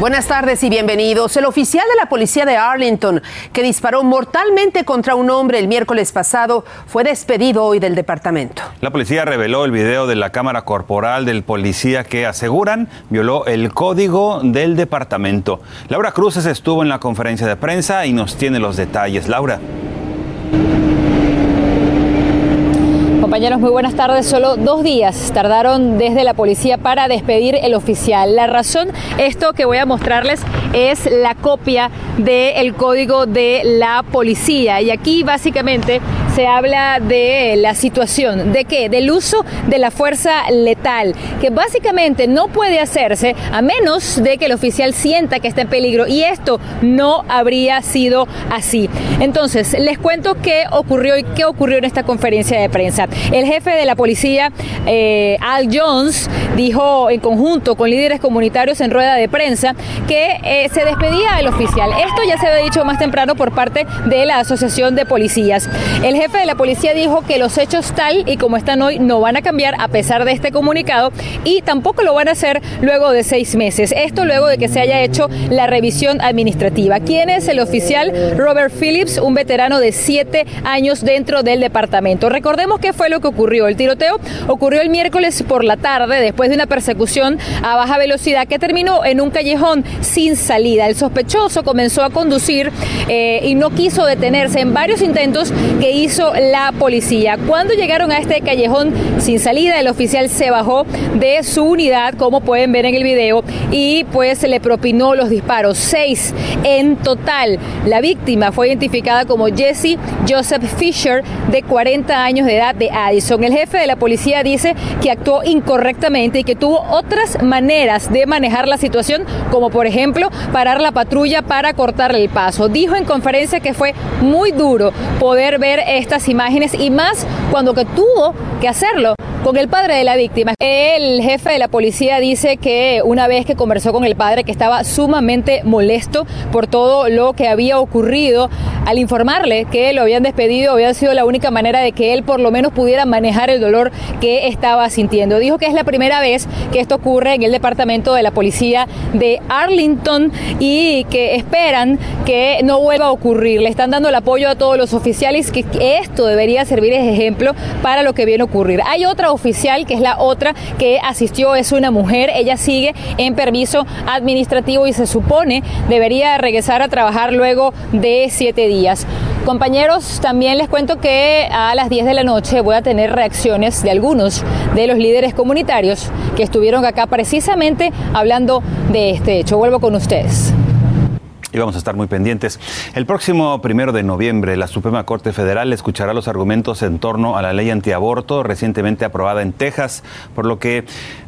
Buenas tardes y bienvenidos. El oficial de la policía de Arlington, que disparó mortalmente contra un hombre el miércoles pasado, fue despedido hoy del departamento. La policía reveló el video de la cámara corporal del policía que aseguran violó el código del departamento. Laura Cruces estuvo en la conferencia de prensa y nos tiene los detalles. Laura. Compañeros, muy buenas tardes. Solo dos días tardaron desde la policía para despedir el oficial. La razón, esto que voy a mostrarles, es la copia del código de la policía. Y aquí básicamente se habla de la situación, ¿de qué? Del uso de la fuerza letal, que básicamente no puede hacerse a menos de que el oficial sienta que está en peligro y esto no habría sido así. Entonces, les cuento qué ocurrió y qué ocurrió en esta conferencia de prensa. El jefe de la policía, eh, Al Jones, dijo en conjunto con líderes comunitarios en rueda de prensa que eh, se despedía del oficial. Esto ya se había dicho más temprano por parte de la Asociación de Policías. El jefe de la policía dijo que los hechos tal y como están hoy no van a cambiar a pesar de este comunicado y tampoco lo van a hacer luego de seis meses. Esto luego de que se haya hecho la revisión administrativa. ¿Quién es el oficial? Robert Phillips, un veterano de siete años dentro del departamento. Recordemos qué fue lo que ocurrió. El tiroteo ocurrió el miércoles por la tarde después de una persecución a baja velocidad que terminó en un callejón sin salida. El sospechoso comenzó a conducir eh, y no quiso detenerse en varios intentos que hizo la policía. Cuando llegaron a este callejón sin salida, el oficial se bajó de su unidad, como pueden ver en el video, y pues se le propinó los disparos, seis en total. La víctima fue identificada como Jesse Joseph Fisher, de 40 años de edad de Addison. El jefe de la policía dice que actuó incorrectamente y que tuvo otras maneras de manejar la situación, como por ejemplo parar la patrulla para cortarle el paso. Dijo en conferencia que fue muy duro poder ver estas imágenes y más cuando que tuvo que hacerlo con el padre de la víctima. El jefe de la policía dice que una vez que conversó con el padre que estaba sumamente molesto por todo lo que había ocurrido, al informarle que lo habían despedido había sido la única manera de que él por lo menos pudiera manejar el dolor que estaba sintiendo. Dijo que es la primera vez que esto ocurre en el departamento de la policía de Arlington y que esperan que no vuelva a ocurrir. Le están dando el apoyo a todos los oficiales que esto debería servir de ejemplo para lo que viene a ocurrir. Hay otra oficial, que es la otra que asistió, es una mujer. Ella sigue en permiso administrativo y se supone debería regresar a trabajar luego de siete días. Compañeros, también les cuento que a las 10 de la noche voy a tener reacciones de algunos de los líderes comunitarios que estuvieron acá precisamente hablando de este hecho. Vuelvo con ustedes y vamos a estar muy pendientes. El próximo primero de noviembre, la Suprema Corte Federal escuchará los argumentos en torno a la ley antiaborto recientemente aprobada en Texas, por lo que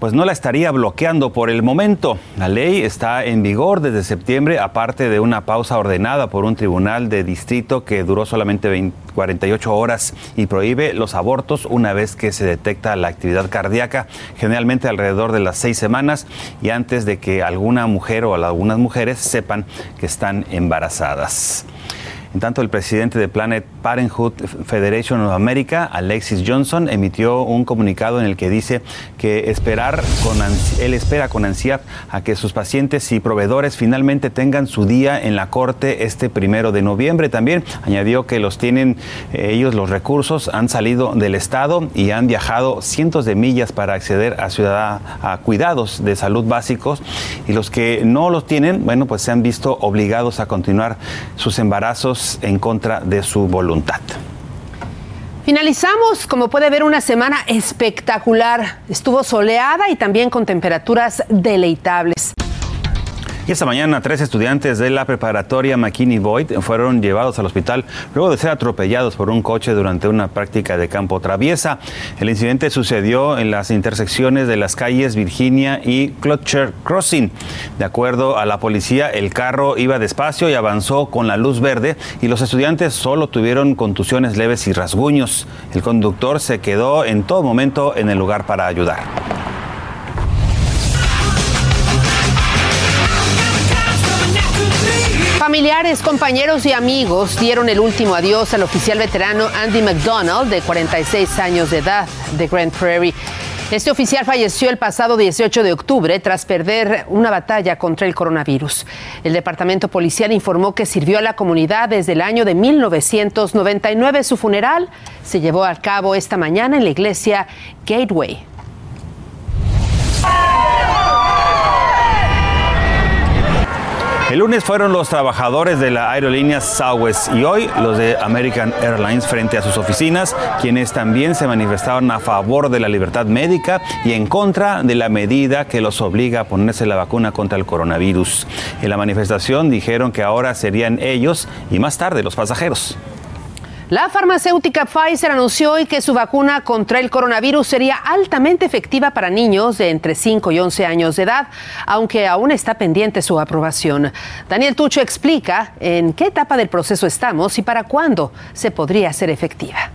pues no la estaría bloqueando por el momento. La ley está en vigor desde septiembre, aparte de una pausa ordenada por un tribunal de distrito que duró solamente 48 horas y prohíbe los abortos una vez que se detecta la actividad cardíaca, generalmente alrededor de las seis semanas y antes de que alguna mujer o algunas mujeres sepan que están embarazadas. En tanto, el presidente de Planet Parenthood Federation of America, Alexis Johnson, emitió un comunicado en el que dice que esperar él espera con ansiedad a que sus pacientes y proveedores finalmente tengan su día en la corte este primero de noviembre. También añadió que los tienen eh, ellos los recursos, han salido del estado y han viajado cientos de millas para acceder a, ciudad, a cuidados de salud básicos y los que no los tienen, bueno, pues se han visto obligados a continuar sus embarazos en contra de su voluntad. Finalizamos, como puede ver, una semana espectacular. Estuvo soleada y también con temperaturas deleitables. Esta mañana tres estudiantes de la preparatoria McKinney Boyd fueron llevados al hospital luego de ser atropellados por un coche durante una práctica de campo traviesa. El incidente sucedió en las intersecciones de las calles Virginia y Clutcher Crossing. De acuerdo a la policía, el carro iba despacio y avanzó con la luz verde y los estudiantes solo tuvieron contusiones leves y rasguños. El conductor se quedó en todo momento en el lugar para ayudar. Familiares, compañeros y amigos dieron el último adiós al oficial veterano Andy McDonald, de 46 años de edad, de Grand Prairie. Este oficial falleció el pasado 18 de octubre tras perder una batalla contra el coronavirus. El departamento policial informó que sirvió a la comunidad desde el año de 1999. Su funeral se llevó a cabo esta mañana en la iglesia Gateway. El lunes fueron los trabajadores de la aerolínea Southwest y hoy los de American Airlines frente a sus oficinas, quienes también se manifestaron a favor de la libertad médica y en contra de la medida que los obliga a ponerse la vacuna contra el coronavirus. En la manifestación dijeron que ahora serían ellos y más tarde los pasajeros. La farmacéutica Pfizer anunció hoy que su vacuna contra el coronavirus sería altamente efectiva para niños de entre 5 y 11 años de edad, aunque aún está pendiente su aprobación. Daniel Tucho explica en qué etapa del proceso estamos y para cuándo se podría hacer efectiva.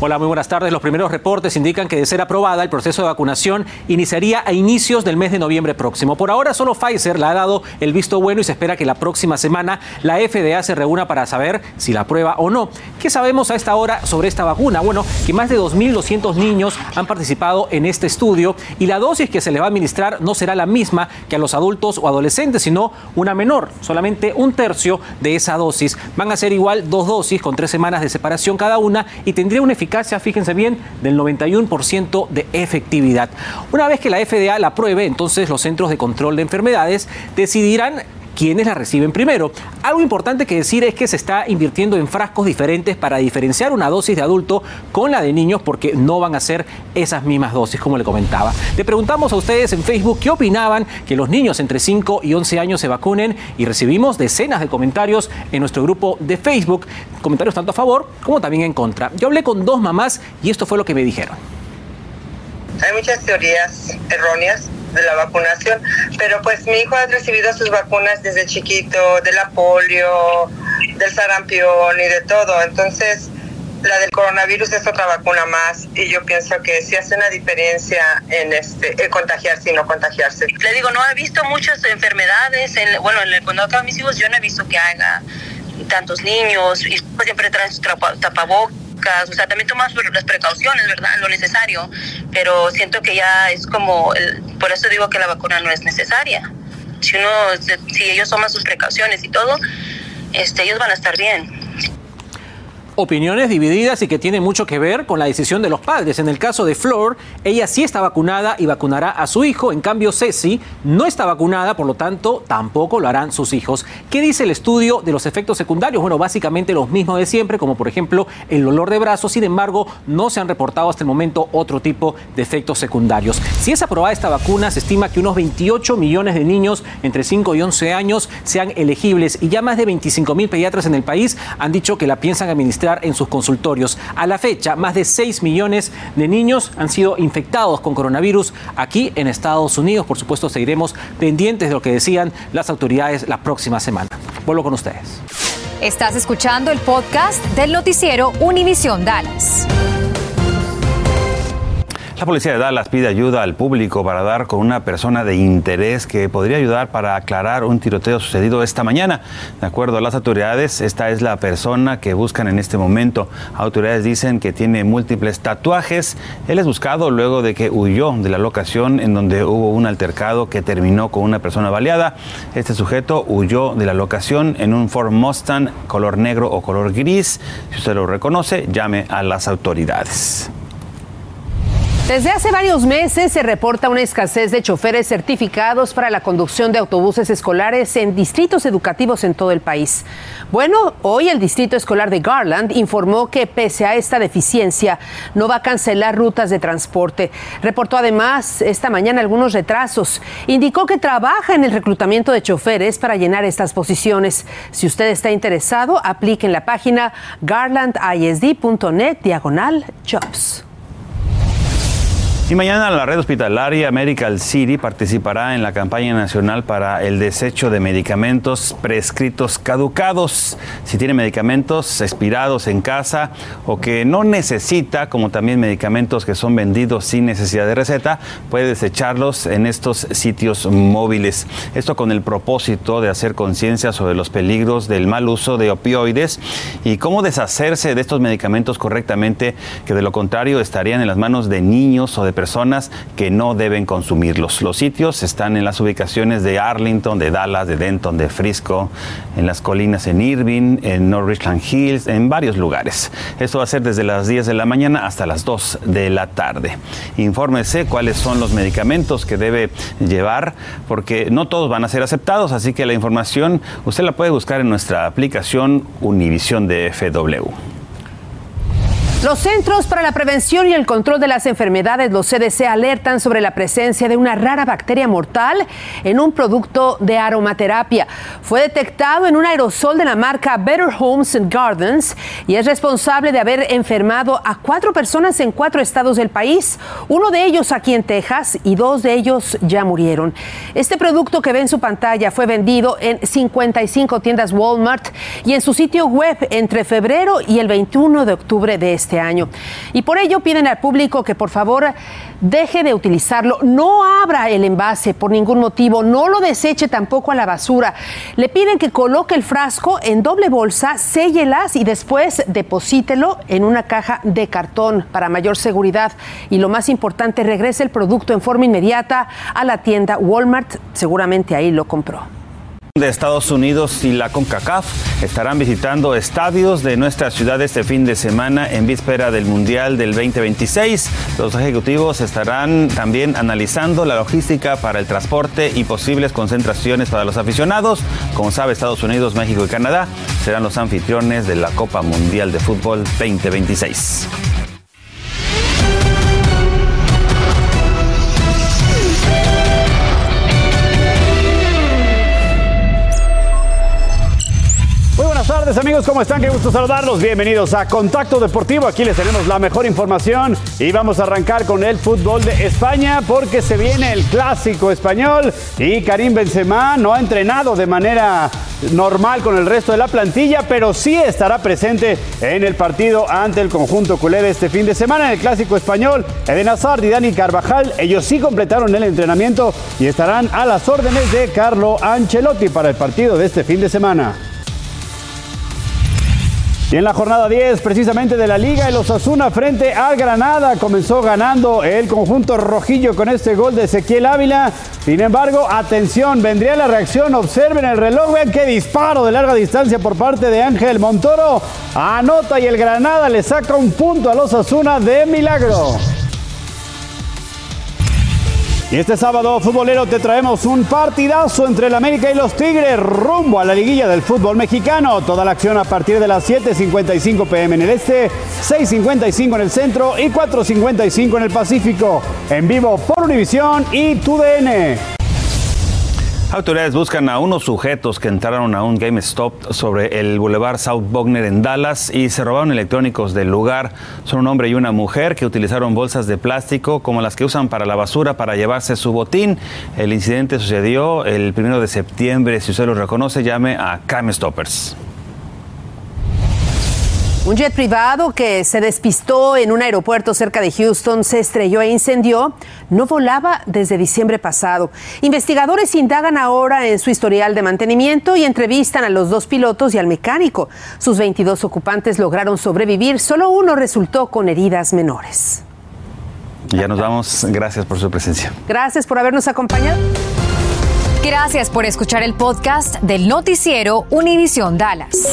Hola, muy buenas tardes. Los primeros reportes indican que de ser aprobada, el proceso de vacunación iniciaría a inicios del mes de noviembre próximo. Por ahora, solo Pfizer le ha dado el visto bueno y se espera que la próxima semana la FDA se reúna para saber si la aprueba o no. ¿Qué sabemos a esta hora sobre esta vacuna? Bueno, que más de 2.200 niños han participado en este estudio y la dosis que se le va a administrar no será la misma que a los adultos o adolescentes, sino una menor, solamente un tercio de esa dosis. Van a ser igual dos dosis con tres semanas de separación cada una y tendría un eficacia fíjense bien, del 91% de efectividad. Una vez que la FDA la apruebe, entonces los centros de control de enfermedades decidirán quiénes la reciben primero. Algo importante que decir es que se está invirtiendo en frascos diferentes para diferenciar una dosis de adulto con la de niños porque no van a ser esas mismas dosis, como le comentaba. Le preguntamos a ustedes en Facebook qué opinaban que los niños entre 5 y 11 años se vacunen y recibimos decenas de comentarios en nuestro grupo de Facebook, comentarios tanto a favor como también en contra. Yo hablé con dos mamás y esto fue lo que me dijeron. Hay muchas teorías erróneas de la vacunación, pero pues mi hijo ha recibido sus vacunas desde chiquito, de la polio, del sarampión y de todo, entonces la del coronavirus es otra vacuna más y yo pienso que sí hace una diferencia en este contagiarse y no contagiarse. Le digo, no he visto muchas enfermedades, en, bueno, en el condado de mis hijos yo no he visto que haga tantos niños y siempre traen su tapabocas o sea, también tomas las precauciones, ¿verdad? Lo necesario, pero siento que ya es como, por eso digo que la vacuna no es necesaria. Si uno, si ellos toman sus precauciones y todo, este, ellos van a estar bien opiniones divididas y que tiene mucho que ver con la decisión de los padres. En el caso de Flor, ella sí está vacunada y vacunará a su hijo. En cambio, Ceci no está vacunada, por lo tanto, tampoco lo harán sus hijos. ¿Qué dice el estudio de los efectos secundarios? Bueno, básicamente los mismos de siempre, como por ejemplo el dolor de brazos. Sin embargo, no se han reportado hasta el momento otro tipo de efectos secundarios. Si es aprobada esta vacuna, se estima que unos 28 millones de niños entre 5 y 11 años sean elegibles y ya más de 25 mil pediatras en el país han dicho que la piensan administrar en sus consultorios. A la fecha, más de 6 millones de niños han sido infectados con coronavirus aquí en Estados Unidos. Por supuesto, seguiremos pendientes de lo que decían las autoridades la próxima semana. Vuelvo con ustedes. Estás escuchando el podcast del noticiero Univisión Dallas. La policía de Dallas pide ayuda al público para dar con una persona de interés que podría ayudar para aclarar un tiroteo sucedido esta mañana. De acuerdo a las autoridades, esta es la persona que buscan en este momento. Autoridades dicen que tiene múltiples tatuajes. Él es buscado luego de que huyó de la locación en donde hubo un altercado que terminó con una persona baleada. Este sujeto huyó de la locación en un Ford Mustang color negro o color gris. Si usted lo reconoce, llame a las autoridades. Desde hace varios meses se reporta una escasez de choferes certificados para la conducción de autobuses escolares en distritos educativos en todo el país. Bueno, hoy el Distrito Escolar de Garland informó que pese a esta deficiencia no va a cancelar rutas de transporte. Reportó además esta mañana algunos retrasos. Indicó que trabaja en el reclutamiento de choferes para llenar estas posiciones. Si usted está interesado, aplique en la página garlandisd.net diagonal jobs. Y mañana la red hospitalaria Medical City participará en la campaña nacional para el desecho de medicamentos prescritos caducados. Si tiene medicamentos expirados en casa o que no necesita, como también medicamentos que son vendidos sin necesidad de receta, puede desecharlos en estos sitios móviles. Esto con el propósito de hacer conciencia sobre los peligros del mal uso de opioides y cómo deshacerse de estos medicamentos correctamente, que de lo contrario estarían en las manos de niños o de personas que no deben consumirlos. Los sitios están en las ubicaciones de Arlington, de Dallas, de Denton, de Frisco, en las colinas en Irving, en North Richland Hills, en varios lugares. Esto va a ser desde las 10 de la mañana hasta las 2 de la tarde. Infórmese cuáles son los medicamentos que debe llevar, porque no todos van a ser aceptados, así que la información usted la puede buscar en nuestra aplicación Univisión de FW. Los Centros para la Prevención y el Control de las Enfermedades, los CDC, alertan sobre la presencia de una rara bacteria mortal en un producto de aromaterapia. Fue detectado en un aerosol de la marca Better Homes and Gardens y es responsable de haber enfermado a cuatro personas en cuatro estados del país, uno de ellos aquí en Texas y dos de ellos ya murieron. Este producto que ve en su pantalla fue vendido en 55 tiendas Walmart y en su sitio web entre febrero y el 21 de octubre de este este año. Y por ello piden al público que por favor deje de utilizarlo, no abra el envase por ningún motivo, no lo deseche tampoco a la basura. Le piden que coloque el frasco en doble bolsa, séllelas y después deposítelo en una caja de cartón para mayor seguridad. Y lo más importante, regrese el producto en forma inmediata a la tienda Walmart, seguramente ahí lo compró de Estados Unidos y la CONCACAF estarán visitando estadios de nuestra ciudad este fin de semana en víspera del Mundial del 2026. Los ejecutivos estarán también analizando la logística para el transporte y posibles concentraciones para los aficionados. Como sabe, Estados Unidos, México y Canadá serán los anfitriones de la Copa Mundial de Fútbol 2026. Amigos, ¿cómo están? Qué gusto saludarlos. Bienvenidos a Contacto Deportivo. Aquí les tenemos la mejor información y vamos a arrancar con el fútbol de España porque se viene el clásico español y Karim Benzema no ha entrenado de manera normal con el resto de la plantilla, pero sí estará presente en el partido ante el conjunto culé de este fin de semana en el clásico español. Eden Hazard y Dani Carvajal, ellos sí completaron el entrenamiento y estarán a las órdenes de Carlo Ancelotti para el partido de este fin de semana. Y en la jornada 10, precisamente de la Liga, el Osasuna frente al Granada comenzó ganando el conjunto rojillo con este gol de Ezequiel Ávila. Sin embargo, atención, vendría la reacción. Observen el reloj, vean qué disparo de larga distancia por parte de Ángel Montoro. Anota y el Granada le saca un punto al Osasuna de milagro. Y este sábado, futbolero, te traemos un partidazo entre el América y los Tigres rumbo a la liguilla del fútbol mexicano. Toda la acción a partir de las 7.55 pm en el este, 6.55 en el centro y 4.55 en el Pacífico. En vivo por Univisión y TUDN. Autoridades buscan a unos sujetos que entraron a un GameStop sobre el Boulevard South Bogner en Dallas y se robaron electrónicos del lugar. Son un hombre y una mujer que utilizaron bolsas de plástico como las que usan para la basura para llevarse su botín. El incidente sucedió el primero de septiembre. Si usted lo reconoce, llame a Crime Stoppers. Un jet privado que se despistó en un aeropuerto cerca de Houston se estrelló e incendió. No volaba desde diciembre pasado. Investigadores indagan ahora en su historial de mantenimiento y entrevistan a los dos pilotos y al mecánico. Sus 22 ocupantes lograron sobrevivir, solo uno resultó con heridas menores. Ya nos vamos. Gracias por su presencia. Gracias por habernos acompañado. Gracias por escuchar el podcast del noticiero Univisión Dallas.